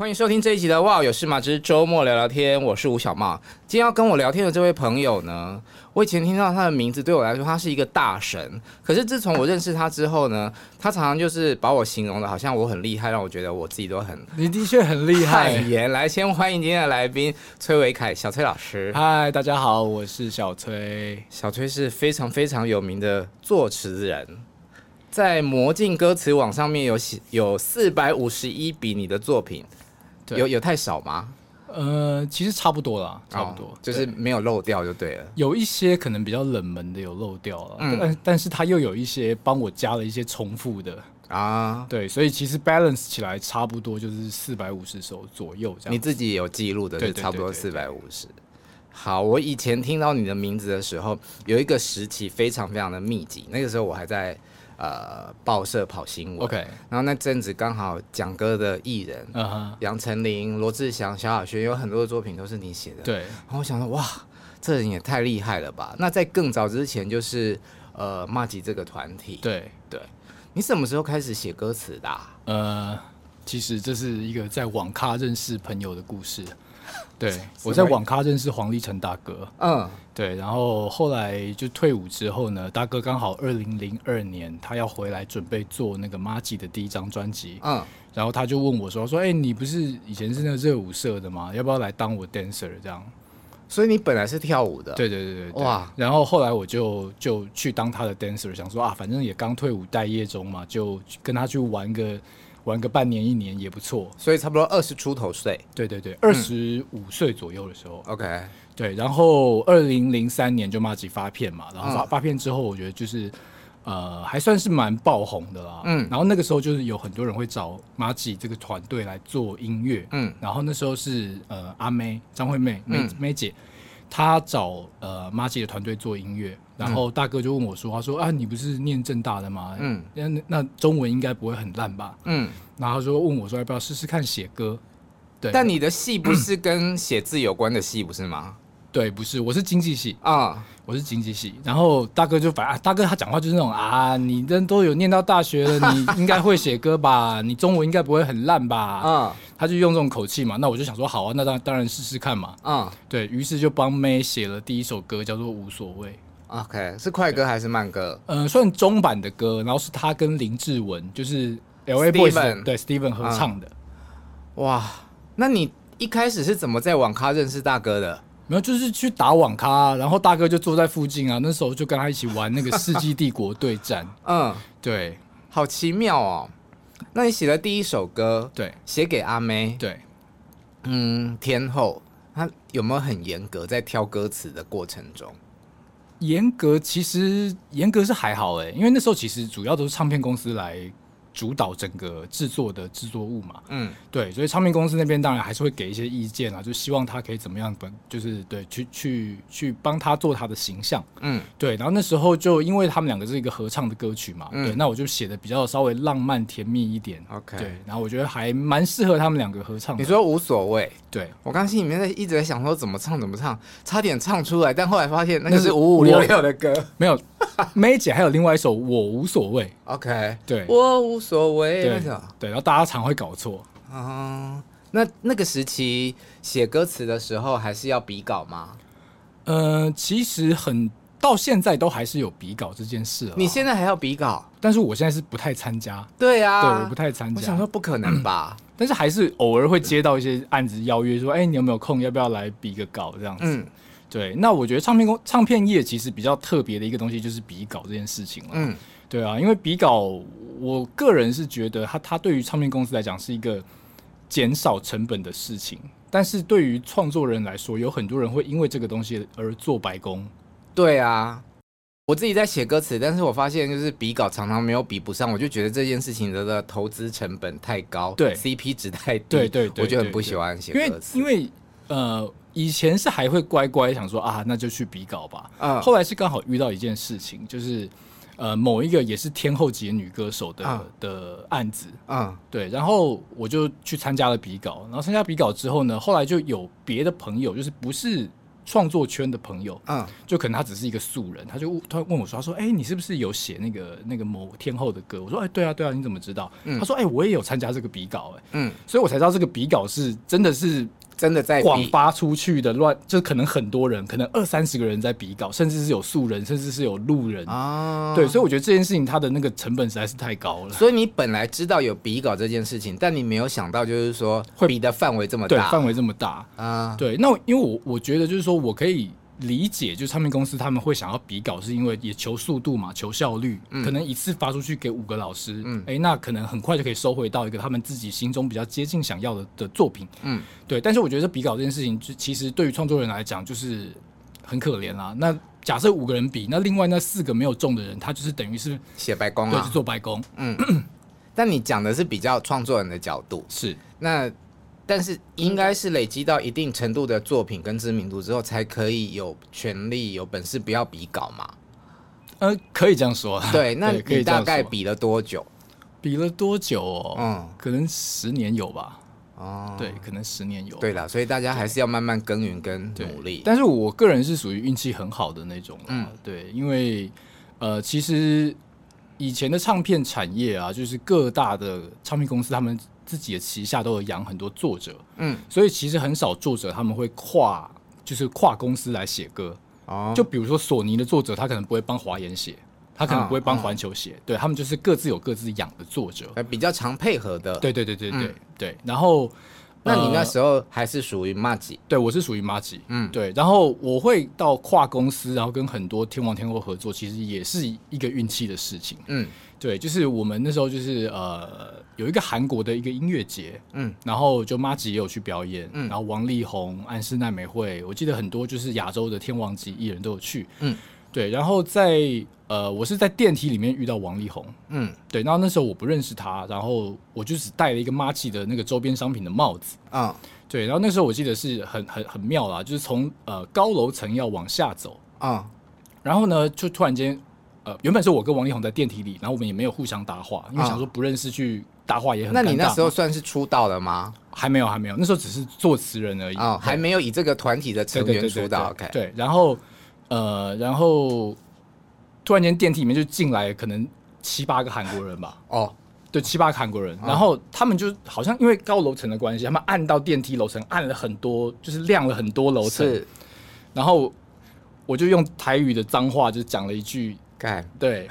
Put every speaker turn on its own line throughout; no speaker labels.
欢迎收听这一集的《哇有事吗之周末聊聊天》，我是吴小茂。今天要跟我聊天的这位朋友呢，我以前听到他的名字，对我来说他是一个大神。可是自从我认识他之后呢，他常常就是把我形容的好像我很厉害，让我觉得我自己都很……
你的确很厉害。
来，先欢迎今天的来宾崔维凯，小崔老师。
嗨，大家好，我是小崔。
小崔是非常非常有名的作词人，在魔镜歌词网上面有写有四百五十一笔你的作品。有有太少吗？
呃，其实差不多啦，差不多，哦、
就是没有漏掉就对了。
有一些可能比较冷门的有漏掉了，嗯、但但是他又有一些帮我加了一些重复的啊，对，所以其实 balance 起来差不多就是四百五十首左右这样。
你自己有记录的，是差不多四百五十。好，我以前听到你的名字的时候，有一个时期非常非常的密集，那个时候我还在。呃，报社跑新闻，OK，然后那阵子刚好讲歌的艺人，杨丞琳、罗志祥、萧亚轩有很多的作品都是你写的，
对。
然后我想说，哇，这人也太厉害了吧！那在更早之前，就是呃，骂吉这个团体，
对对。
你什么时候开始写歌词的啊？
呃，其实这是一个在网咖认识朋友的故事。对，我在网咖认识黄立成大哥，嗯，对，然后后来就退伍之后呢，大哥刚好二零零二年他要回来准备做那个麻吉的第一张专辑，嗯，然后他就问我说说，哎、欸，你不是以前是那个热舞社的吗？要不要来当我 dancer 这样？
所以你本来是跳舞的，
对对对对，对，哇，然后后来我就就去当他的 dancer，想说啊，反正也刚退伍待业中嘛，就跟他去玩个。玩个半年一年也不错，
所以差不多二十出头岁。
对对对，二十五岁左右的时候。
OK，
对，然后二零零三年就马吉发片嘛，然后发发片之后，我觉得就是呃还算是蛮爆红的啦。嗯，然后那个时候就是有很多人会找马吉这个团队来做音乐。嗯，然后那时候是呃阿妹张惠妹妹妹姐。她找呃马吉的团队做音乐，然后大哥就问我说：“他说啊，你不是念正大的吗？嗯，那那中文应该不会很烂吧？嗯，然后他说问我说要不要试试看写歌？对，
但你的戏不是跟写字有关的戏，不是吗？”
对，不是，我是经济系啊，我是经济系。然后大哥就反啊，大哥他讲话就是那种啊，你人都有念到大学了，你 应该会写歌吧？你中文应该不会很烂吧？啊，他就用这种口气嘛。那我就想说，好啊，那当当然试试看嘛。啊，对，于是就帮妹写了第一首歌，叫做《无所谓》。
OK，是快歌还是慢歌？
嗯、呃，算中版的歌。然后是他跟林志文，就是 L.A. Boyz 对 Steven 合唱的、
嗯。哇，那你一开始是怎么在网咖认识大哥的？
没有，就是去打网咖，啊，然后大哥就坐在附近啊。那时候就跟他一起玩那个《世纪帝国对战》。嗯，对，
好奇妙哦。那你写了第一首歌，
对，
写给阿妹，
对，
嗯，天后，他有没有很严格在挑歌词的过程中？
严格其实严格是还好哎，因为那时候其实主要都是唱片公司来。主导整个制作的制作物嘛，嗯，对，所以唱片公司那边当然还是会给一些意见啊，就希望他可以怎么样，本就是对，去去去帮他做他的形象，嗯，对。然后那时候就因为他们两个是一个合唱的歌曲嘛，嗯、对，那我就写的比较稍微浪漫甜蜜一点，OK，对。然后我觉得还蛮适合他们两个合唱。
你说无所谓，
对，
我刚心里面在一直在想说怎么唱怎么唱，差点唱出来，但后来发现那个是五五六六的歌，
没有。妹姐还有另外一首我无所谓
，OK，
对，
我无所谓，
对，对，然后大家常会搞错，
嗯，那那个时期写歌词的时候还是要比稿吗？
呃，其实很到现在都还是有比稿这件事。
你现在还要比稿？
但是我现在是不太参加。
对啊，
对，我不太参加。
我想说不可能吧？嗯、
但是还是偶尔会接到一些案子邀约，说：“哎、欸，你有没有空？要不要来比个稿？”这样子。嗯，对。那我觉得唱片公唱片业其实比较特别的一个东西就是比稿这件事情了。嗯，对啊，因为比稿，我个人是觉得它它对于唱片公司来讲是一个减少成本的事情。但是对于创作人来说，有很多人会因为这个东西而做白工。
对啊，我自己在写歌词，但是我发现就是比稿常常没有比不上，我就觉得这件事情的投资成本太高，
对
，CP 值太低，
对对，对，
我就很不喜欢写歌词。
因为因为呃，以前是还会乖乖想说啊，那就去比稿吧。嗯，后来是刚好遇到一件事情，就是。呃，某一个也是天后级的女歌手的、uh, 的案子，嗯，uh, 对，然后我就去参加了比稿，然后参加比稿之后呢，后来就有别的朋友，就是不是创作圈的朋友，嗯，uh, 就可能他只是一个素人，他就他问我说，他说，哎、欸，你是不是有写那个那个某天后的歌？我说，哎、欸，对啊，对啊，你怎么知道？嗯、他说，哎、欸，我也有参加这个比稿、欸，哎，嗯，所以我才知道这个比稿是真的是。
真的在
广发出去的乱，就可能很多人，可能二三十个人在比稿，甚至是有素人，甚至是有路人啊。对，所以我觉得这件事情它的那个成本实在是太高了。
所以你本来知道有比稿这件事情，但你没有想到就是说会比的范围这么大，
范围这么大啊。对，那因为我我觉得就是说我可以。理解，就是唱片公司他们会想要比稿，是因为也求速度嘛，求效率。嗯、可能一次发出去给五个老师，嗯，哎、欸，那可能很快就可以收回到一个他们自己心中比较接近想要的的作品，嗯，对。但是我觉得比稿这件事情，就其实对于创作人来讲，就是很可怜啦。那假设五个人比，那另外那四个没有中的人，他就是等于是
写白工啊，
对，是做白工。嗯，
但你讲的是比较创作人的角度，
是
那。但是应该是累积到一定程度的作品跟知名度之后，才可以有权利、有本事不要比稿嘛？
呃，可以这样说。
对，那你大概比了多久？
比了多久哦？嗯，可能十年有吧。哦，对，可能十年有。
对啦，所以大家还是要慢慢耕耘跟努力。
但是我个人是属于运气很好的那种。嗯，对，因为呃，其实以前的唱片产业啊，就是各大的唱片公司他们。自己的旗下都有养很多作者，嗯，所以其实很少作者他们会跨，就是跨公司来写歌。哦，就比如说索尼的作者，他可能不会帮华研写，他可能不会帮环球写，对他们就是各自有各自养的作者，
比较常配合的。
对对对对对对。然后，
那你那时候还是属于马吉？
对，我是属于马吉。嗯，对。然后我会到跨公司，然后跟很多天王天后合作，其实也是一个运气的事情。嗯。对，就是我们那时候就是呃，有一个韩国的一个音乐节，嗯，然后就麻吉也有去表演，嗯，然后王力宏、安室奈美惠，我记得很多就是亚洲的天王级艺人都有去，嗯，对，然后在呃，我是在电梯里面遇到王力宏，嗯，对，然后那时候我不认识他，然后我就只戴了一个麻吉的那个周边商品的帽子，啊，对，然后那时候我记得是很很很妙啦，就是从呃高楼层要往下走，啊，然后呢，就突然间。呃，原本是我跟王力宏在电梯里，然后我们也没有互相搭话，因为想说不认识去搭话也很。
那你那时候算是出道了吗？
还没有，还没有，那时候只是作词人而已，
哦，还没有以这个团体的成员出道。OK，
对，然后呃，然后突然间电梯里面就进来可能七八个韩国人吧。哦，对，七八个韩国人，然后他们就好像因为高楼层的关系，他们按到电梯楼层按了很多，就是亮了很多楼层。是，然后。我就用台语的脏话就讲了一句，干。对，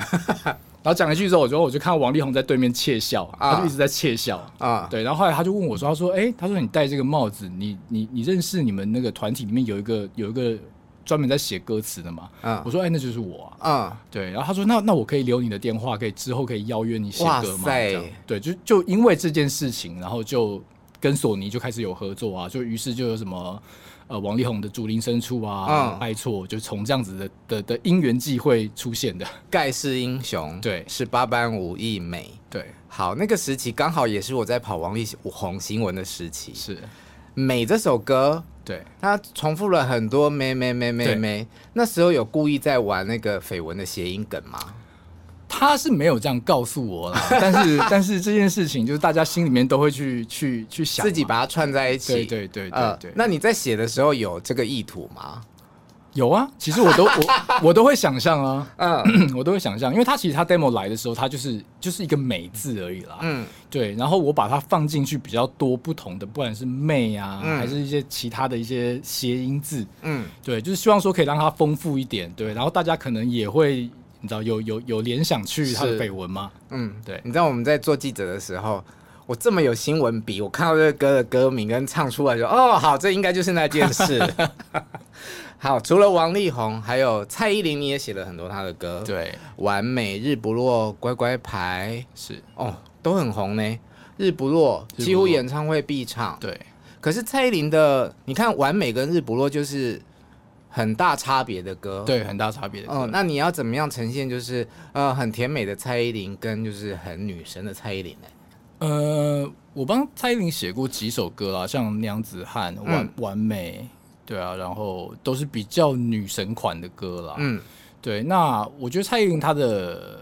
然后讲了一句之后，我就我就看到王力宏在对面窃笑，啊、他就一直在窃笑。啊，对，然后后来他就问我说，他说，哎、欸，他说你戴这个帽子，你你你认识你们那个团体里面有一个有一个专门在写歌词的吗？啊、我说，哎、欸，那就是我啊，啊。对，然后他说，那那我可以留你的电话，可以之后可以邀约你写歌吗？塞。对，就就因为这件事情，然后就跟索尼就开始有合作啊，就于是就有什么。呃，王力宏的《竹林深处》啊，嗯、爱错就从这样子的的的因缘际会出现的。
盖世英雄，
对，
是八般武艺美，
对。
好，那个时期刚好也是我在跑王力宏新闻的时期。
是，
美这首歌，
对，
他重复了很多美美美美美。那时候有故意在玩那个绯闻的谐音梗吗？
他是没有这样告诉我啦，但是但是这件事情就是大家心里面都会去去去想，
自己把它串在一起。
对对对对对。
呃，那你在写的时候有这个意图吗？
有啊，其实我都我我都会想象啊，嗯，我都会想象，因为他其实他 demo 来的时候，他就是就是一个美字而已啦，嗯，对，然后我把它放进去比较多不同的，不管是媚啊，嗯、还是一些其他的一些谐音字，嗯，对，就是希望说可以让它丰富一点，对，然后大家可能也会你知道有有有联想去他的绯闻吗？嗯，对，
你知道我们在做记者的时候。我这么有新闻笔，我看到这个歌的歌名跟唱出来就哦，好，这应该就是那件事。好，除了王力宏，还有蔡依林，你也写了很多他的歌。
对，
完美、日不落、乖乖牌
是
哦，都很红呢。日不落几乎演唱会必唱。
对，
可是蔡依林的，你看完美跟日不落就是很大差别的歌。
对，很大差别的歌。
哦，那你要怎么样呈现？就是呃，很甜美的蔡依林跟就是很女神的蔡依林呢？
呃，我帮蔡依林写过几首歌啦，像《娘子汉》、完、嗯、完美，对啊，然后都是比较女神款的歌啦。嗯，对。那我觉得蔡依林她的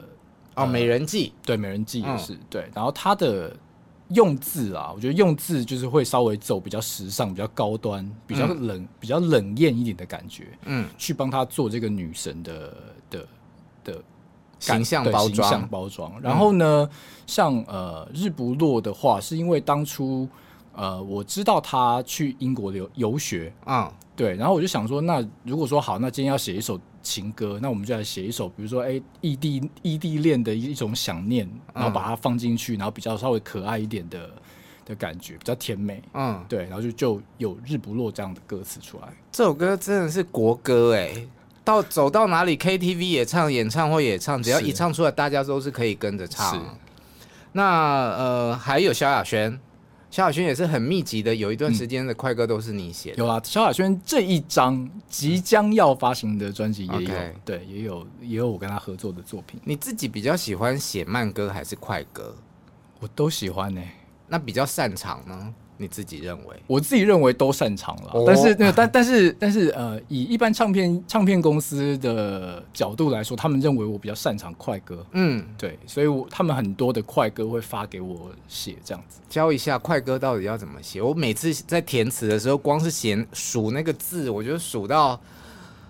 哦，呃《美人计》
对，《美人计》也是、嗯、对。然后她的用字啊，我觉得用字就是会稍微走比较时尚、比较高端、比较冷、嗯、比较冷艳一点的感觉。嗯，去帮她做这个女神的的的。
形象包装，形象
包装。然后呢，嗯、像呃日不落的话，是因为当初呃我知道她去英国留游学啊，嗯、对，然后我就想说，那如果说好，那今天要写一首情歌，那我们就来写一首，比如说哎异地异地恋的一种想念，然后把它放进去，然后比较稍微可爱一点的的感觉，比较甜美，嗯，对，然后就就有日不落这样的歌词出来。
这首歌真的是国歌哎、欸。到走到哪里 KTV 也唱，演唱会也唱，只要一唱出来，大家都是可以跟着唱。是那呃，还有萧亚轩，萧亚轩也是很密集的，有一段时间的快歌都是你写的。
有啊，萧亚轩这一张即将要发行的专辑也有，Okay. 对，也有也有我跟他合作的作品。
你自己比较喜欢写慢歌还是快歌？
我都喜欢呢、欸。
那比较擅长呢？你自己认为？
我自己认为都擅长了，但是那但但是但是呃，以一般唱片唱片公司的角度来说，他们认为我比较擅长快歌。嗯，对，所以我他们很多的快歌会发给我写，这样子
教一下快歌到底要怎么写。我每次在填词的时候，光是写数那个字，我觉得数到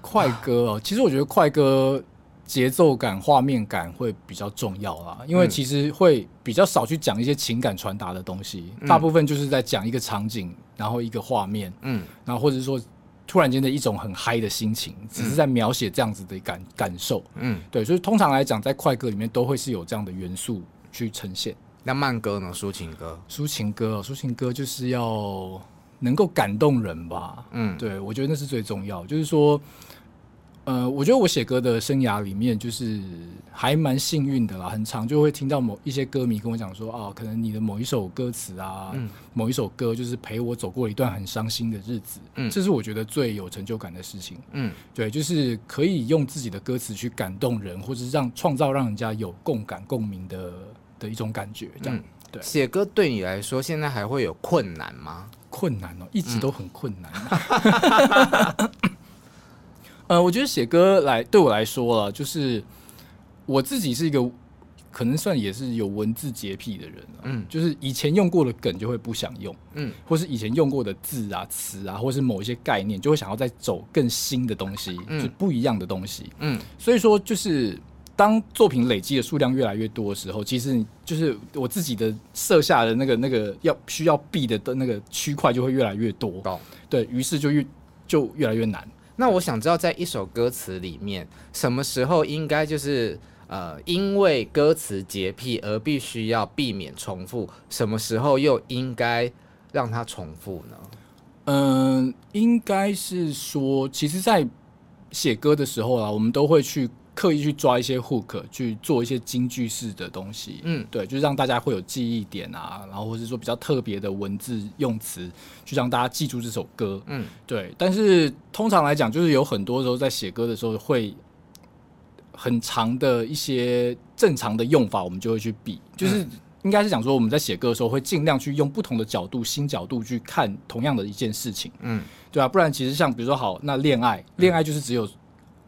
快歌哦。其实我觉得快歌。节奏感、画面感会比较重要啦，因为其实会比较少去讲一些情感传达的东西，嗯、大部分就是在讲一个场景，然后一个画面，嗯，然后或者是说突然间的一种很嗨的心情，只是在描写这样子的感感受，嗯，对，所以通常来讲，在快歌里面都会是有这样的元素去呈现。
那慢歌呢？抒情歌？
抒情歌，抒情歌就是要能够感动人吧，嗯，对，我觉得那是最重要，就是说。呃，我觉得我写歌的生涯里面，就是还蛮幸运的啦。很常就会听到某一些歌迷跟我讲说，啊，可能你的某一首歌词啊，嗯、某一首歌，就是陪我走过一段很伤心的日子。嗯，这是我觉得最有成就感的事情。嗯，对，就是可以用自己的歌词去感动人，或者是让创造让人家有共感、共鸣的的一种感觉。这样，嗯、对。
写歌对你来说，现在还会有困难吗？
困难哦，一直都很困难。嗯 呃，我觉得写歌来对我来说了，就是我自己是一个可能算也是有文字洁癖的人，嗯，就是以前用过的梗就会不想用，嗯，或是以前用过的字啊、词啊，或是某一些概念，就会想要再走更新的东西，嗯，就不一样的东西，嗯，所以说就是当作品累积的数量越来越多的时候，其实就是我自己的设下的那个那个要需要避的的那个区块就会越来越多，哦，对，于是就越就越来越难。
那我想知道，在一首歌词里面，什么时候应该就是呃，因为歌词洁癖而必须要避免重复，什么时候又应该让它重复呢？
嗯、应该是说，其实，在写歌的时候啊，我们都会去。刻意去抓一些 hook 去做一些京剧式的东西，嗯，对，就是让大家会有记忆点啊，然后或者说比较特别的文字用词，去让大家记住这首歌，嗯，对。但是通常来讲，就是有很多时候在写歌的时候，会很长的一些正常的用法，我们就会去比，就是应该是讲说我们在写歌的时候，会尽量去用不同的角度、新角度去看同样的一件事情，嗯，对啊，不然其实像比如说好，那恋爱，恋爱就是只有。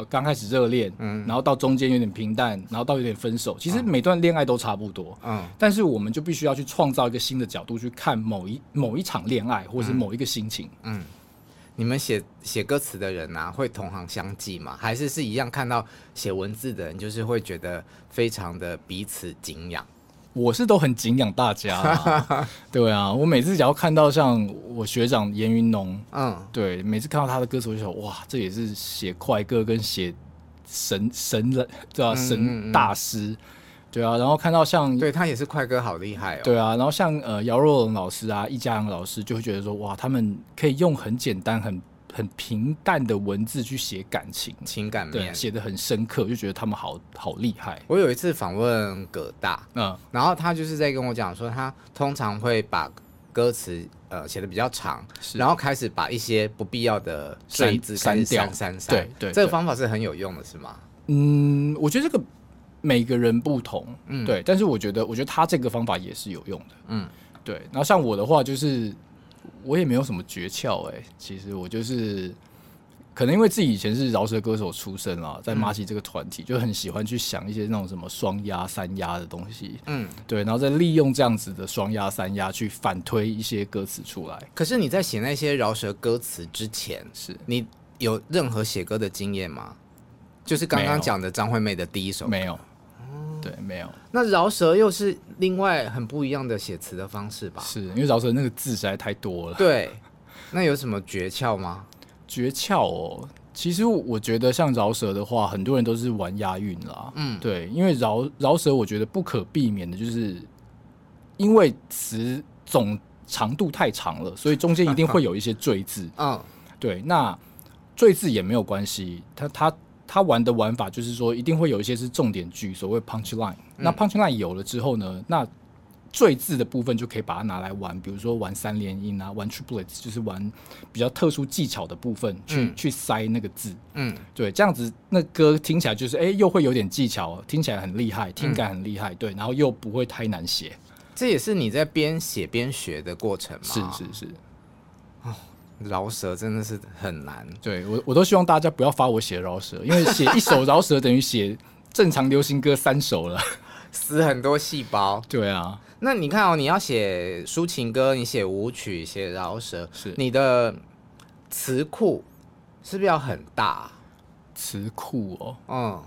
刚开始热恋，嗯，然后到中间有点平淡，然后到有点分手。其实每段恋爱都差不多，嗯，但是我们就必须要去创造一个新的角度去看某一某一场恋爱，或是某一个心情，嗯。
你们写写歌词的人啊，会同行相忌吗？还是是一样看到写文字的人，就是会觉得非常的彼此敬仰？
我是都很敬仰大家、啊，对啊，我每次只要看到像我学长严云农，嗯，对，每次看到他的歌词，我就想，哇，这也是写快歌跟写神神人，对啊，神大师，对啊，然后看到像，
对他也是快歌，好厉害哦，
对啊，然后像呃姚若龙老师啊，易家扬老师，就会觉得说，哇，他们可以用很简单很。很平淡的文字去写感情、
情感面，
写的很深刻，就觉得他们好好厉害。
我有一次访问葛大，嗯，然后他就是在跟我讲说，他通常会把歌词呃写的比较长，然后开始把一些不必要的赘字删掉，删删删。对对，这个方法是很有用的，是吗？
嗯，我觉得这个每个人不同，嗯，对，但是我觉得，我觉得他这个方法也是有用的，嗯，对。然后像我的话，就是。我也没有什么诀窍哎，其实我就是可能因为自己以前是饶舌歌手出身啊，在马奇这个团体就很喜欢去想一些那种什么双压、三压的东西，嗯，对，然后再利用这样子的双压、三压去反推一些歌词出来。
可是你在写那些饶舌歌词之前，是你有任何写歌的经验吗？就是刚刚讲的张惠妹的第一首
没有。对，没有。
那饶舌又是另外很不一样的写词的方式吧？
是因为饶舌那个字实在太多了。
对，那有什么诀窍吗？
诀窍哦，其实我觉得像饶舌的话，很多人都是玩押韵啦。嗯，对，因为饶饶舌，我觉得不可避免的就是因为词总长度太长了，所以中间一定会有一些赘字。嗯，对，那赘字也没有关系，它它。他玩的玩法就是说，一定会有一些是重点句，所谓 punch line。那 punch line 有了之后呢，那最字的部分就可以把它拿来玩，比如说玩三连音啊，玩 triplets，就是玩比较特殊技巧的部分，去、嗯、去塞那个字。嗯，对，这样子那歌听起来就是，哎、欸，又会有点技巧，听起来很厉害，听感很厉害，对，然后又不会太难写。
这也是你在边写边学的过程吗？
是是是。
饶舌真的是很难，
对，我我都希望大家不要发我写饶舌，因为写一首饶舌等于写正常流行歌三首了，
死很多细胞。
对啊，
那你看哦，你要写抒情歌，你写舞曲，写饶舌，是你的词库是不是要很大？
词库哦，嗯，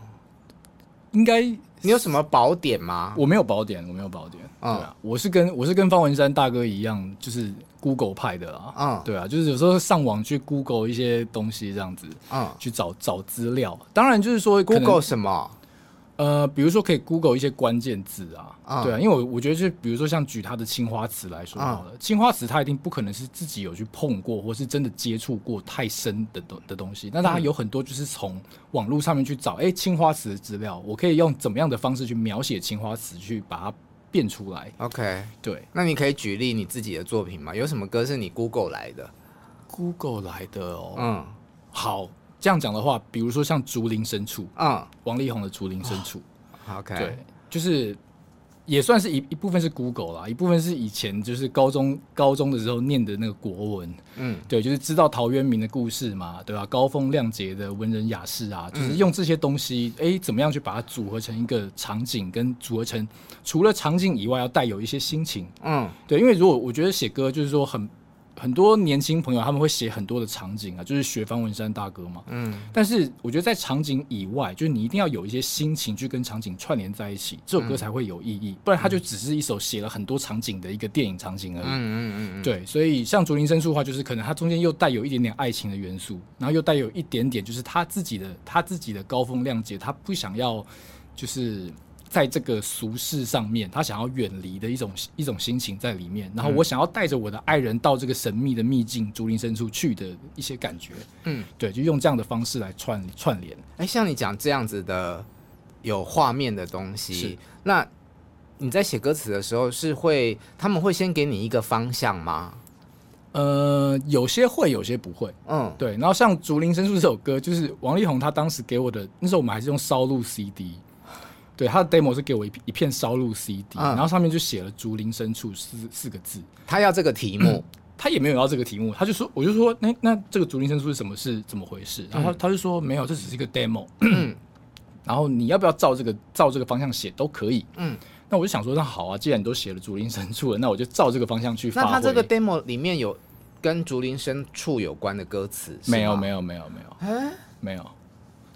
应该。
你有什么宝典吗？
我没有宝典，我没有宝典。嗯、对啊，我是跟我是跟方文山大哥一样，就是 Google 派的啊。嗯，对啊，就是有时候上网去 Google 一些东西这样子，嗯，去找找资料。当然就是说
Google 什么？
呃，比如说可以 Google 一些关键字啊，嗯、对啊，因为我我觉得就比如说像举他的青花瓷来说好了，嗯、青花瓷他一定不可能是自己有去碰过，或是真的接触过太深的东的东西。那他有很多就是从网络上面去找，哎、欸，青花瓷的资料，我可以用怎么样的方式去描写青花瓷，去把它变出来。
OK，
对，
那你可以举例你自己的作品吗？有什么歌是你 Google 来的
？Google 来的哦，嗯，好。这样讲的话，比如说像竹林深处，嗯，王力宏的竹林深处，
哦，OK，
对，就是也算是一一部分是 Google 啦，一部分是以前就是高中高中的时候念的那个国文，嗯，对，就是知道陶渊明的故事嘛，对吧？高风亮节的文人雅士啊，就是用这些东西，哎，怎么样去把它组合成一个场景，跟组合成除了场景以外，要带有一些心情，嗯，对，因为如果我觉得写歌就是说很。很多年轻朋友他们会写很多的场景啊，就是学方文山大哥嘛。嗯。但是我觉得在场景以外，就是你一定要有一些心情去跟场景串联在一起，这首歌才会有意义。不然它就只是一首写了很多场景的一个电影场景而已。嗯嗯嗯。对，所以像竹林深处的话，就是可能它中间又带有一点点爱情的元素，然后又带有一点点就是他自己的他自己的高风亮节，他不想要就是。在这个俗世上面，他想要远离的一种一种心情在里面。然后我想要带着我的爱人到这个神秘的秘境竹林深处去的一些感觉。嗯，对，就用这样的方式来串串联。
哎，像你讲这样子的有画面的东西，那你在写歌词的时候是会他们会先给你一个方向吗？
呃，有些会，有些不会。嗯，对。然后像竹林深处这首歌，就是王力宏他当时给我的，那时候我们还是用烧录 CD。对，他的 demo 是给我一一片烧录 CD，、嗯、然后上面就写了“竹林深处”四四个字。
他要这个题目、嗯，他
也没有要这个题目，他就说，我就说，那那这个“竹林深处”是什么？是怎么回事？然后他他就说，没有，这只是一个 demo。嗯、然后你要不要照这个照这个方向写都可以。嗯，那我就想说，那好啊，既然你都写了“竹林深处”了，那我就照这个方向去发挥。
那他这个 demo 里面有跟竹林深处有关的歌词？
没有，没有，没有，没有，没有，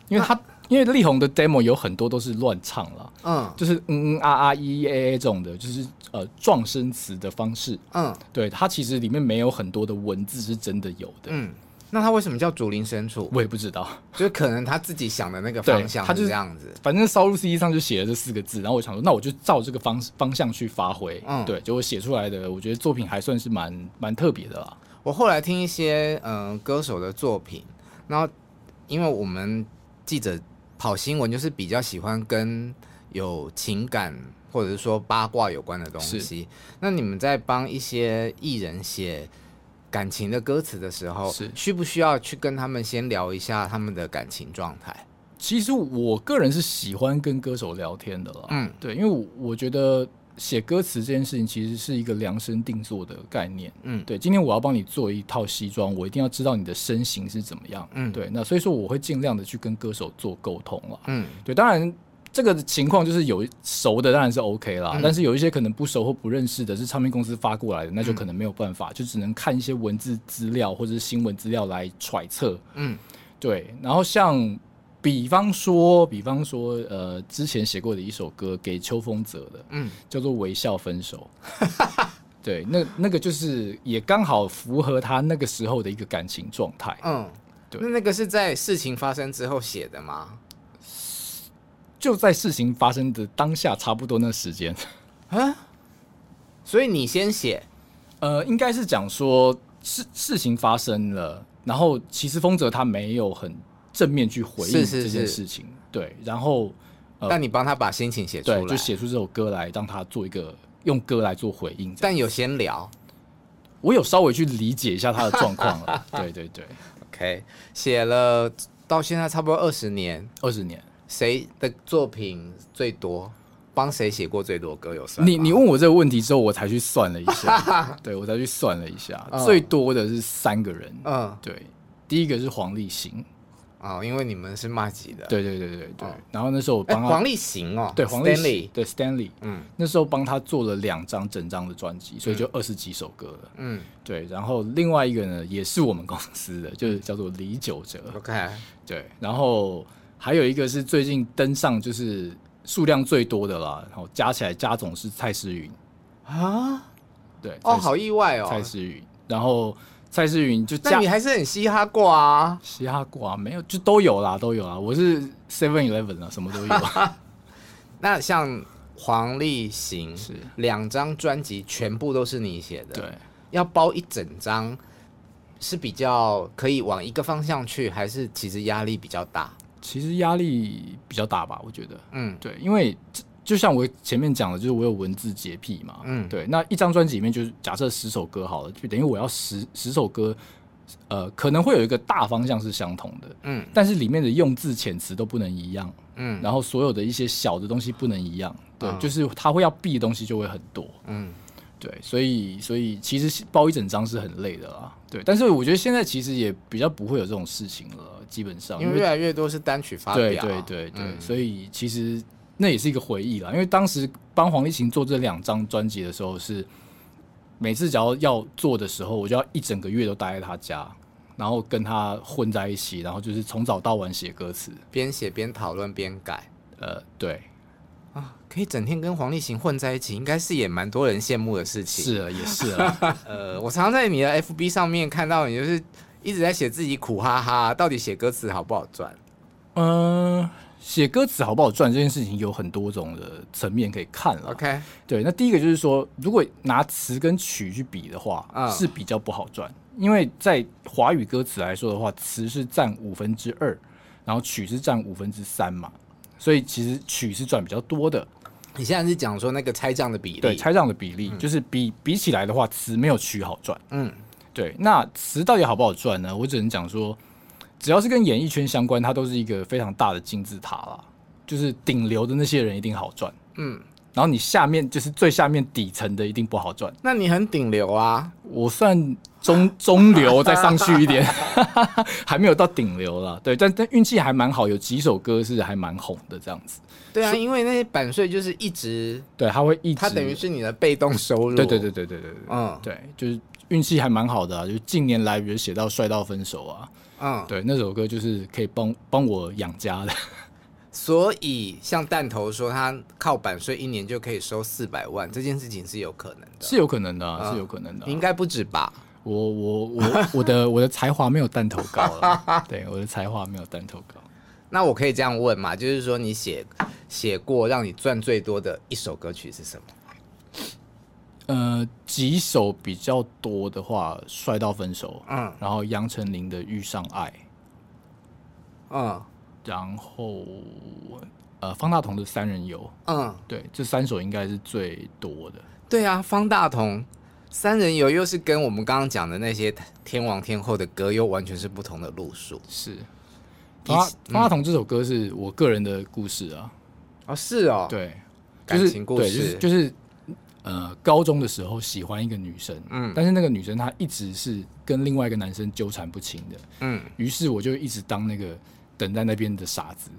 因为他因为力宏的 demo 有很多都是乱唱了，嗯，就是嗯嗯啊啊一 a a 这种的，就是呃撞声词的方式，嗯，对，它其实里面没有很多的文字是真的有的，
嗯。那他为什么叫竹林深处？
我也不知道，
就可能他自己想的那个方向，他就是这样子。
反正烧录 CD 上就写了这四个字，然后我想说，那我就照这个方方向去发挥。嗯，对，结果写出来的，我觉得作品还算是蛮蛮特别的啦。
我后来听一些嗯、呃、歌手的作品，然后因为我们记者跑新闻，就是比较喜欢跟有情感或者是说八卦有关的东西。是那你们在帮一些艺人写感情的歌词的时候，是需不需要去跟他们先聊一下他们的感情状态？
其实我个人是喜欢跟歌手聊天的啦。嗯，对，因为我我觉得写歌词这件事情其实是一个量身定做的概念。嗯，对，今天我要帮你做一套西装，我一定要知道你的身形是怎么样。嗯，对，那所以说我会尽量的去跟歌手做沟通了。嗯，对，当然。这个情况就是有熟的当然是 OK 啦，嗯、但是有一些可能不熟或不认识的，是唱片公司发过来的，那就可能没有办法，嗯、就只能看一些文字资料或者是新闻资料来揣测。嗯，对。然后像比方说，比方说，呃，之前写过的一首歌给秋风泽的，嗯，叫做《微笑分手》。对，那那个就是也刚好符合他那个时候的一个感情状态。
嗯，对。那那个是在事情发生之后写的吗？
就在事情发生的当下，差不多那时间
啊，所以你先写，
呃，应该是讲说事事情发生了，然后其实丰泽他没有很正面去回应这件事情，对，然后，
呃、但你帮他把心情写出来，
就写出这首歌来，让他做一个用歌来做回应。
但有闲聊，
我有稍微去理解一下他的状况了，对对对
，OK，写了到现在差不多二十年，
二十年。
谁的作品最多？帮谁写过最多歌？有算？
你你问我这个问题之后，我才去算了一下，对，我才去算了一下，嗯、最多的是三个人。嗯，对，第一个是黄立行。
哦，因为你们是麻吉的。
对对对对对。哦、然后那时候我
帮黄立行哦，
对黄立行，对 Stanley。嗯，那时候帮他做了两张整张的专辑，所以就二十几首歌了。嗯，对。然后另外一个呢，也是我们公司的，就是叫做李九哲。OK。对，然后。还有一个是最近登上就是数量最多的啦，然后加起来加总是蔡诗芸啊，对
哦，好意外哦，
蔡诗芸，然后蔡诗芸就
那你还是很嘻哈挂啊，
嘻哈挂没有就都有啦，都有啦，我是 Seven Eleven 啊，什么都有。
那像黄立行是。两张专辑全部都是你写的，
对，
要包一整张是比较可以往一个方向去，还是其实压力比较大？
其实压力比较大吧，我觉得，嗯，对，因为就像我前面讲的，就是我有文字洁癖嘛，嗯，对，那一张专辑里面就是假设十首歌好了，就等于我要十十首歌，呃，可能会有一个大方向是相同的，嗯，但是里面的用字遣词都不能一样，嗯，然后所有的一些小的东西不能一样，对，嗯，就是他会要避的东西就会很多，嗯。对，所以所以其实包一整张是很累的啦。对，但是我觉得现在其实也比较不会有这种事情了，基本上
因为越来越多是单曲发表。
对对对对，嗯、所以其实那也是一个回忆啦。因为当时帮黄立行做这两张专辑的时候，是每次只要要做的时候，我就要一整个月都待在他家，然后跟他混在一起，然后就是从早到晚写歌词，
边写边讨论边改。
呃，对。
啊，可以整天跟黄立行混在一起，应该是也蛮多人羡慕的事情。
是啊，也是啊。
呃，我常常在你的 FB 上面看到你，就是一直在写自己苦哈哈。到底写歌词好不好赚？
嗯、呃，写歌词好不好赚这件事情有很多种的层面可以看了。
OK，
对，那第一个就是说，如果拿词跟曲去比的话，嗯、是比较不好赚，因为在华语歌词来说的话，词是占五分之二，然后曲是占五分之三嘛。所以其实曲是赚比较多的。
你现在是讲说那个拆账的比例？
对，拆账的比例、嗯、就是比比起来的话，词没有曲好赚。嗯，对。那词到底好不好赚呢？我只能讲说，只要是跟演艺圈相关，它都是一个非常大的金字塔啦。就是顶流的那些人一定好赚。嗯。然后你下面就是最下面底层的一定不好赚。
那你很顶流啊，
我算中 中流再上去一点，还没有到顶流了。对，但但运气还蛮好，有几首歌是还蛮红的这样子。
对啊，因为那些版税就是一直，
对，它会一直，
它等于是你的被动收入。
对对对对对对对，嗯，对，就是运气还蛮好的啊，就近年来比如写到帅到分手啊，嗯，对，那首歌就是可以帮帮我养家的。
所以像弹头说他靠版税一年就可以收四百万，这件事情是有可能的，
是有可能的、啊，是有可能的、啊，
应该不止吧？
我我我我的我的才华没有弹头高了，对，我的才华没有弹头高。
那我可以这样问嘛？就是说你写写过让你赚最多的一首歌曲是什么？
呃，几首比较多的话，帅到分手，嗯，然后杨丞琳的遇上爱，嗯，然后呃方大同的三人游，嗯，对，这三首应该是最多的。
对啊，方大同三人游又是跟我们刚刚讲的那些天王天后的歌又完全是不同的路数。
是，方方大同这首歌是我个人的故事啊，
啊、哦、是哦，
对，
就是、感情故事，
对，就是。就是呃，高中的时候喜欢一个女生，嗯，但是那个女生她一直是跟另外一个男生纠缠不清的，嗯，于是我就一直当那个等在那边的傻子。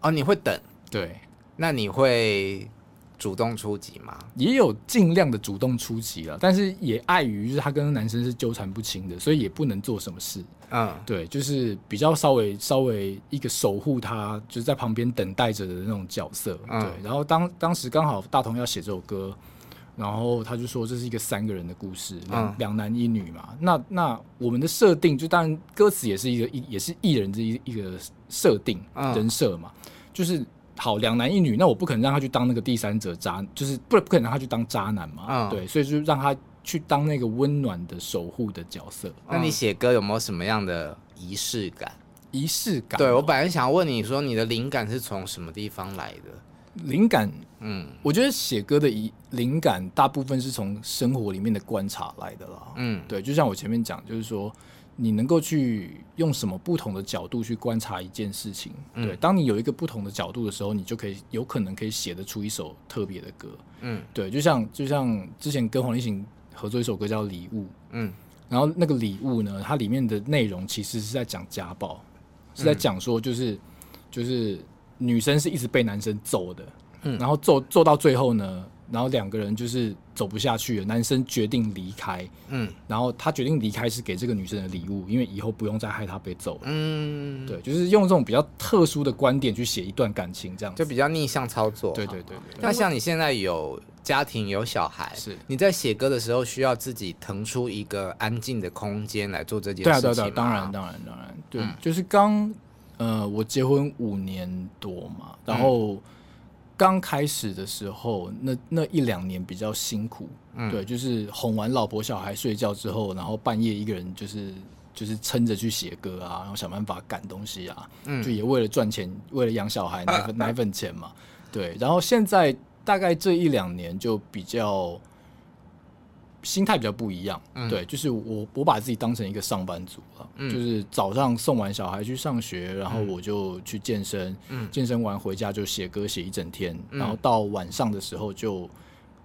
哦，你会等？
对，
那你会主动出击吗？
也有尽量的主动出击了，但是也碍于就是他跟男生是纠缠不清的，所以也不能做什么事。嗯，对，就是比较稍微稍微一个守护他，就是在旁边等待着的那种角色。嗯、对，然后当当时刚好大同要写这首歌。然后他就说，这是一个三个人的故事，两两男一女嘛。那那我们的设定就当然歌词也是一个一也是艺人这一一个设定人设嘛，就是好两男一女，那我不可能让他去当那个第三者渣，就是不不可能让他去当渣男嘛。对，所以就让他去当那个温暖的守护的角色。
那你写歌有没有什么样的仪式感？
仪式感？
对，我本来想要问你说，你的灵感是从什么地方来的？
灵感，嗯，我觉得写歌的一灵感大部分是从生活里面的观察来的啦，嗯，对，就像我前面讲，就是说你能够去用什么不同的角度去观察一件事情，嗯、对，当你有一个不同的角度的时候，你就可以有可能可以写得出一首特别的歌，嗯，对，就像就像之前跟黄立行合作一首歌叫《礼物》，嗯，然后那个礼物呢，它里面的内容其实是在讲家暴，是在讲说就是就是。女生是一直被男生揍的，嗯，然后揍揍到最后呢，然后两个人就是走不下去了，男生决定离开，嗯，然后他决定离开是给这个女生的礼物，因为以后不用再害她被揍了，嗯，对，就是用这种比较特殊的观点去写一段感情，这样子。
就比较逆向操作，
对对对，对，对。
那像你现在有家庭有小孩，是。你在写歌的时候需要自己腾出一个安静的空间来做这件事情？对啊，对对，
当然当然当然，对，嗯、就是刚。呃，我结婚五年多嘛，然后刚开始的时候，那那一两年比较辛苦，嗯，对，就是哄完老婆小孩睡觉之后，然后半夜一个人就是就是撑着去写歌啊，然后想办法赶东西啊，嗯，就也为了赚钱，为了养小孩奶粉 奶粉钱嘛，对，然后现在大概这一两年就比较。心态比较不一样，嗯，对，就是我我把自己当成一个上班族了，嗯，就是早上送完小孩去上学，然后我就去健身，嗯，健身完回家就写歌写一整天，嗯，然后到晚上的时候就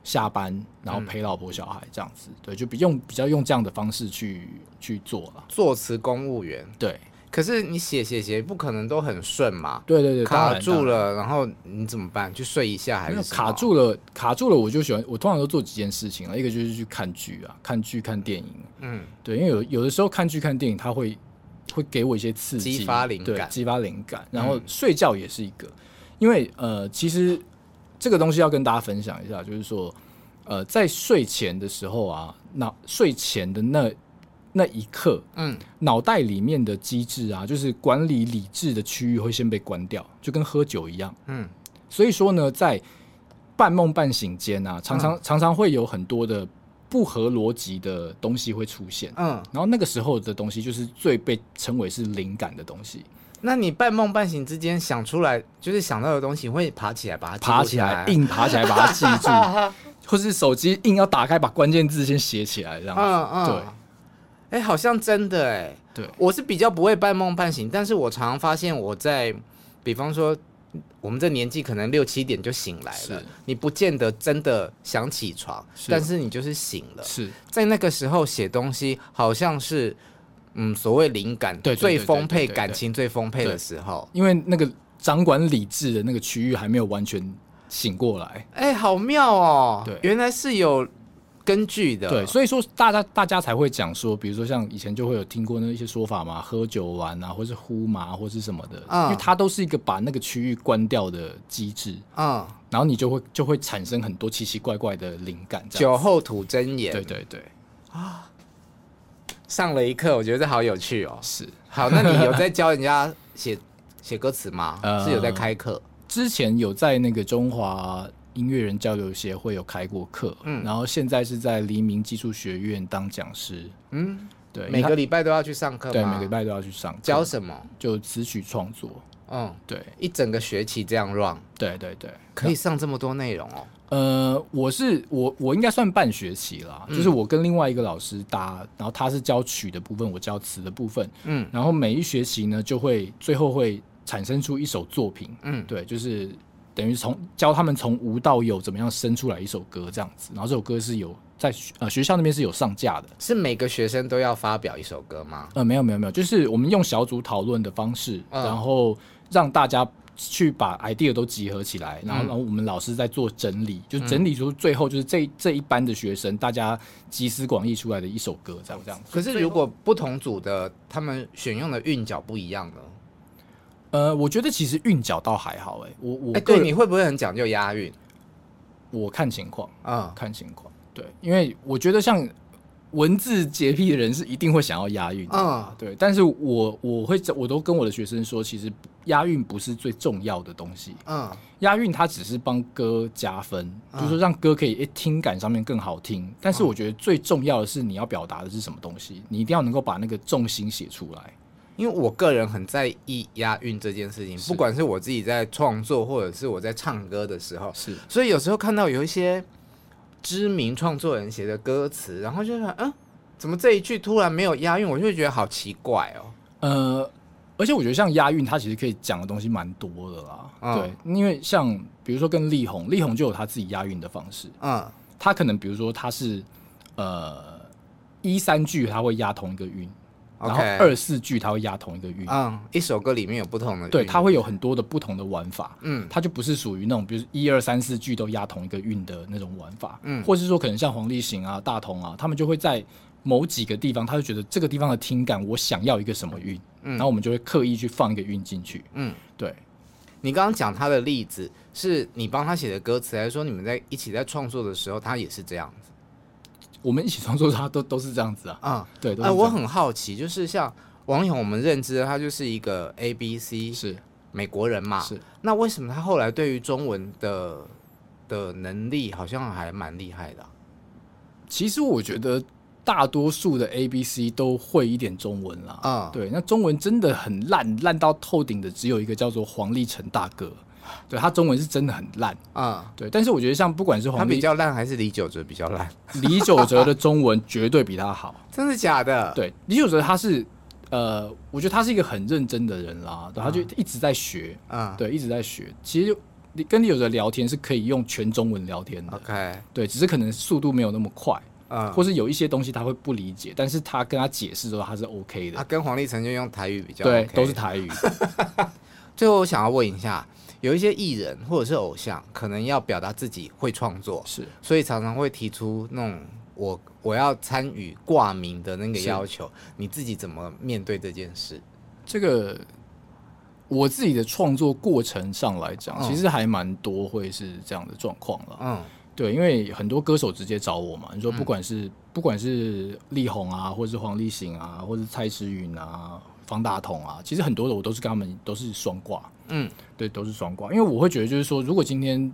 下班，然后陪老婆小孩这样子，对，就比用比较用这样的方式去去做了，
作词公务员，
对。
可是你写写写不可能都很顺嘛？
对对对，
卡住了，然后你怎么办？去睡一下还是
卡住了？卡住了，我就喜欢我通常都做几件事情啊，一个就是去看剧啊，看剧看电影。嗯，对，因为有有的时候看剧看电影，它会会给我一些刺激，
激发灵感，
激发灵感。然后睡觉也是一个，嗯、因为呃，其实这个东西要跟大家分享一下，就是说呃，在睡前的时候啊，那睡前的那。那一刻，嗯，脑袋里面的机制啊，就是管理理智的区域会先被关掉，就跟喝酒一样，嗯。所以说呢，在半梦半醒间啊，常常、嗯、常常会有很多的不合逻辑的东西会出现，嗯。然后那个时候的东西，就是最被称为是灵感的东西。
那你半梦半醒之间想出来，就是想到的东西，会爬起来把它
爬起来，硬爬起来把它记住，或是手机硬要打开，把关键字先写起来，这样子，嗯嗯，对。
哎、欸，好像真的哎、欸，
对，
我是比较不会半梦半醒，但是我常常发现我在，比方说我们这年纪可能六七点就醒来了，你不见得真的想起床，是，但是你就是醒了，是。在那个时候写东西，好像是嗯，所谓灵感最丰沛，感情最丰沛的时候，
因为那个掌管理智的那个区域还没有完全醒过来，
哎、欸，好妙哦，对，原来是有。根据的。
对，所以说大家大家才会讲说，比如说像以前就会有听过那一些说法嘛，喝酒玩啊，或是呼麻或是什么的，嗯，因为它都是一个把那个区域关掉的机制，嗯，然后你就会就会产生很多奇奇怪怪的灵感。
酒后吐真言，
对对对，啊，
上了一课，我觉得这好有趣哦。
是，
好，那你有在教人家 写写歌词吗？呃，是有在开课？
之前有在那个中华音乐人交流协会有开过课，嗯，然后现在是在黎明技术学院当讲师，
嗯，对，每个礼拜都要去上课，
对，每个礼拜都要去上课。
教什么？
就词曲创作，
嗯，对，一整个学期这样 run，
对对对，
可以上这么多内容哦。
呃，我是我我应该算半学期啦，嗯，就是我跟另外一个老师搭，然后他是教曲的部分，我教词的部分，嗯，然后每一学期呢就会最后会。产生出一首作品，嗯，对，就是等于从教他们从无到有怎么样生出来一首歌这样子，然后这首歌是有在呃学校那边是有上架的。
是每个学生都要发表一首歌吗？
呃，没有没有没有，就是我们用小组讨论的方式，嗯，然后让大家去把 idea 都集合起来，然后然后我们老师在做整理，嗯，就整理出最后就是这这一班的学生大家集思广益出来的一首歌，这样这样。
可是如果不同组的他们选用的韵脚不一样呢？
呃，我觉得其实韵脚倒还好，哎，我我
哎，对，你会不会很讲究押韵？
我看情况啊，看情况。对，因为我觉得像文字洁癖的人是一定会想要押韵啊，对。但是我我会我都跟我的学生说，其实押韵不是最重要的东西，嗯，押韵它只是帮歌加分，就是说让歌可以听感上面更好听。但是我觉得最重要的是你要表达的是什么东西，你一定要能够把那个重心写出来。
因为我个人很在意押韵这件事情，不管是我自己在创作，或者是我在唱歌的时候，
是。
所以有时候看到有一些知名创作人写的歌词，然后就说，嗯，怎么这一句突然没有押韵，我就会觉得好奇怪哦。
呃，而且我觉得像押韵，它其实可以讲的东西蛮多的啦。嗯、对，因为像比如说跟力宏，力宏就有他自己押韵的方式。嗯，他可能比如说他是呃一三句他会押同一个韵。然后二四句它会押同一个韵，
嗯，一首歌里面有不同的，
对，它会有很多的不同的玩法，嗯，它就不是属于那种，比如一二三四句都押同一个韵的那种玩法，嗯，或是说可能像黄立行啊、大同啊，他们就会在某几个地方，他就觉得这个地方的听感，我想要一个什么韵，嗯，然后我们就会刻意去放一个韵进去，嗯，对。
你刚刚讲他的例子，是你帮他写的歌词，还是说你们在一起在创作的时候，他也是这样子？
我们一起创作，他都都是这样子啊。啊、嗯，对。哎、
呃，我很好奇，就是像王勇，我们认知他就是一个 A B C
是
美国人嘛？
是。
那为什么他后来对于中文的的能力好像还蛮厉害的、啊？
其实我觉得大多数的 A B C 都会一点中文啦。啊、嗯，对。那中文真的很烂，烂到透顶的只有一个叫做黄立成大哥。对，他中文是真的很烂啊，嗯，对，但是我觉得像不管是黄，
他比较烂还是李九哲比较烂？
李九哲的中文绝对比他好，
真的假的？
对，李九哲他是呃，我觉得他是一个很认真的人啦，对，他就一直在学，嗯，对，一直在学。其实你跟李玖哲聊天是可以用全中文聊天的
，OK，
对，只是可能速度没有那么快，嗯，或是有一些东西他会不理解，但是他跟他解释之后他是 OK 的。
他跟黄立成就用台语比较，
对，都是台语。
最后我想要问一下。有一些艺人或者是偶像，可能要表达自己会创作，
是，
所以常常会提出那种我我要参与挂名的那个要求。你自己怎么面对这件事？
这个我自己的创作过程上来讲，嗯、其实还蛮多会是这样的状况了。嗯，对，因为很多歌手直接找我嘛，你说不管是、嗯、不管是力宏啊，或者是黄立行啊，或者是蔡诗芸啊。方大同啊，其实很多的我都是跟他们都是双挂，嗯，对，都是双挂。因为我会觉得，就是说，如果今天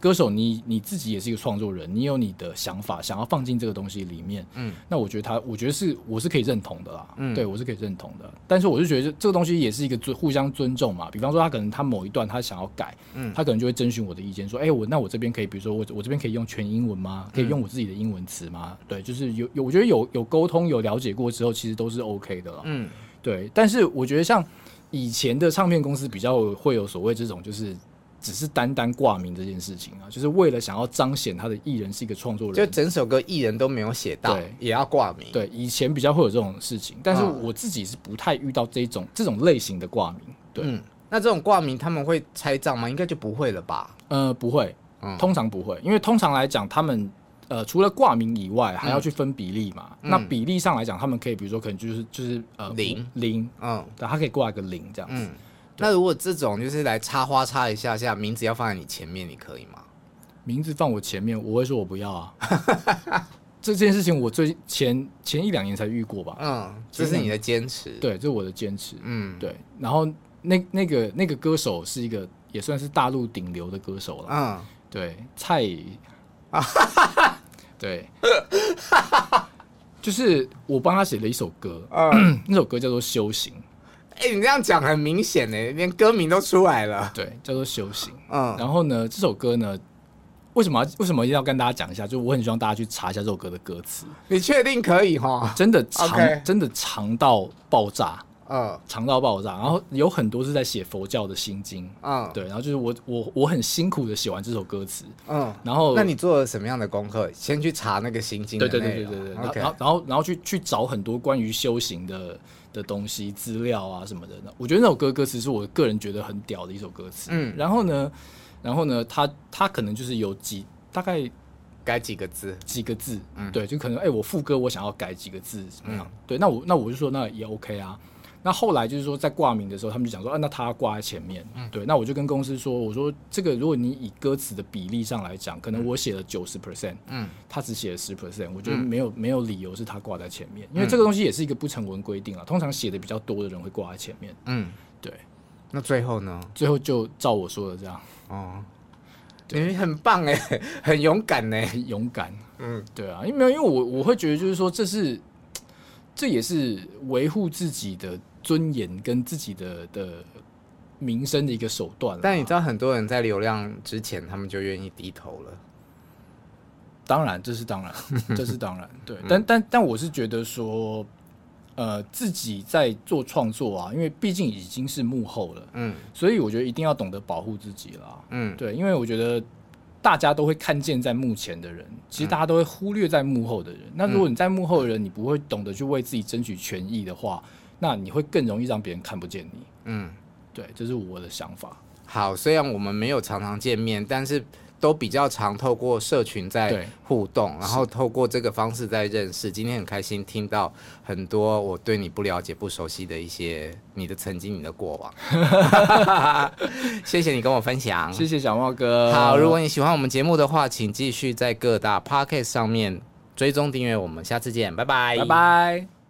歌手你你自己也是一个创作人，你有你的想法，想要放进这个东西里面，嗯，那我觉得他，我觉得是我是可以认同的啦，嗯，对我是可以认同的。但是我就觉得这个东西也是一个尊互相尊重嘛。比方说他可能他某一段他想要改，嗯，他可能就会征询我的意见，说，哎、欸，我那我这边可以，比如说我我这边可以用全英文吗？可以用我自己的英文词吗？对，就是有有，我觉得有有沟通有了解过之后，其实都是 OK 的了，嗯。对，但是我觉得像以前的唱片公司比较会有所谓这种，就是只是单单挂名这件事情啊，就是为了想要彰显他的艺人是一个创作人，
就整首歌艺人都没有写到，
对，
也要挂名。
对，以前比较会有这种事情，但是我自己是不太遇到这种、嗯、这种类型的挂名。对，
嗯，那这种挂名他们会拆账吗？应该就不会了吧？
呃，不会，通常不会，因为通常来讲他们。呃，除了挂名以外，还要去分比例嘛。嗯、那比例上来讲，他们可以比如说可能就是就是呃
零
零，嗯，对，他可以挂一个零这样子。嗯、
那如果这种就是来插花插一下下，名字要放在你前面，你可以吗？
名字放我前面，我会说我不要啊。这件事情我最前前一两年才遇过吧。
嗯，这是你的坚持。
对，这是我的坚持。嗯，对。然后那那个那个歌手是一个也算是大陆顶流的歌手了。嗯，对，蔡。对，就是我帮他写了一首歌，嗯、那首歌叫做《修行》。
哎、欸，你这样讲很明显呢，连歌名都出来了。
对，叫做《修行》。嗯，然后呢，这首歌呢，为什么为什么一定要跟大家讲一下？就我很希望大家去查一下这首歌的歌词。
你确定可以哈？
真的长真的长到爆炸。嗯，长到爆炸，然后有很多是在写佛教的心经，啊，对，然后就是我我我很辛苦的写完这首歌词，嗯，然后
那你做了什么样的功课？先去查那个心经，
对对对对对对.然后然后然后去去找很多关于修行的的东西资料啊什么的，我觉得那首歌歌词是我个人觉得很屌的一首歌词，嗯，然后呢，然后呢，他他可能就是有几大概
改几个字，
几个字，嗯，对，就可能哎，我副歌我想要改几个字怎么样？对，那我那我就说那也 OK 啊。那后来就是说，在挂名的时候，他们就讲说，啊，那他挂在前面。嗯，对。那我就跟公司说，我说这个，如果你以歌词的比例上来讲，可能我写了九十 percent，嗯，他只写了十 percent，我觉得没有、嗯、没有理由是他挂在前面，因为这个东西也是一个不成文规定啊。通常写的比较多的人会挂在前面。嗯，对。
那最后呢？
最后就照我说的这样。
哦，你很棒哎，很勇敢呢，
很勇敢。嗯，对啊，因为没有，因为我我会觉得就是说，这是这也是维护自己的。尊严跟自己的的名声的一个手段，
但你知道很多人在流量之前，他们就愿意低头了。
当然，这是当然，这是当然，对。嗯、但但但我是觉得说，呃，自己在做创作啊，因为毕竟已经是幕后了，嗯，所以我觉得一定要懂得保护自己了，嗯，对，因为我觉得大家都会看见在幕前的人，其实大家都会忽略在幕后的人。嗯、那如果你在幕后的人，你不会懂得去为自己争取权益的话，那你会更容易让别人看不见你。嗯，对，这是我的想法。
好，虽然我们没有常常见面，但是都比较常透过社群在互动，然后透过这个方式在认识。今天很开心听到很多我对你不了解、不熟悉的一些你的曾经、你的过往。谢谢你跟我分享，
谢谢小茂哥。
好，如果你喜欢我们节目的话，请继续在各大 Podcast 上面追踪订阅我们。下次见，拜拜，
拜拜。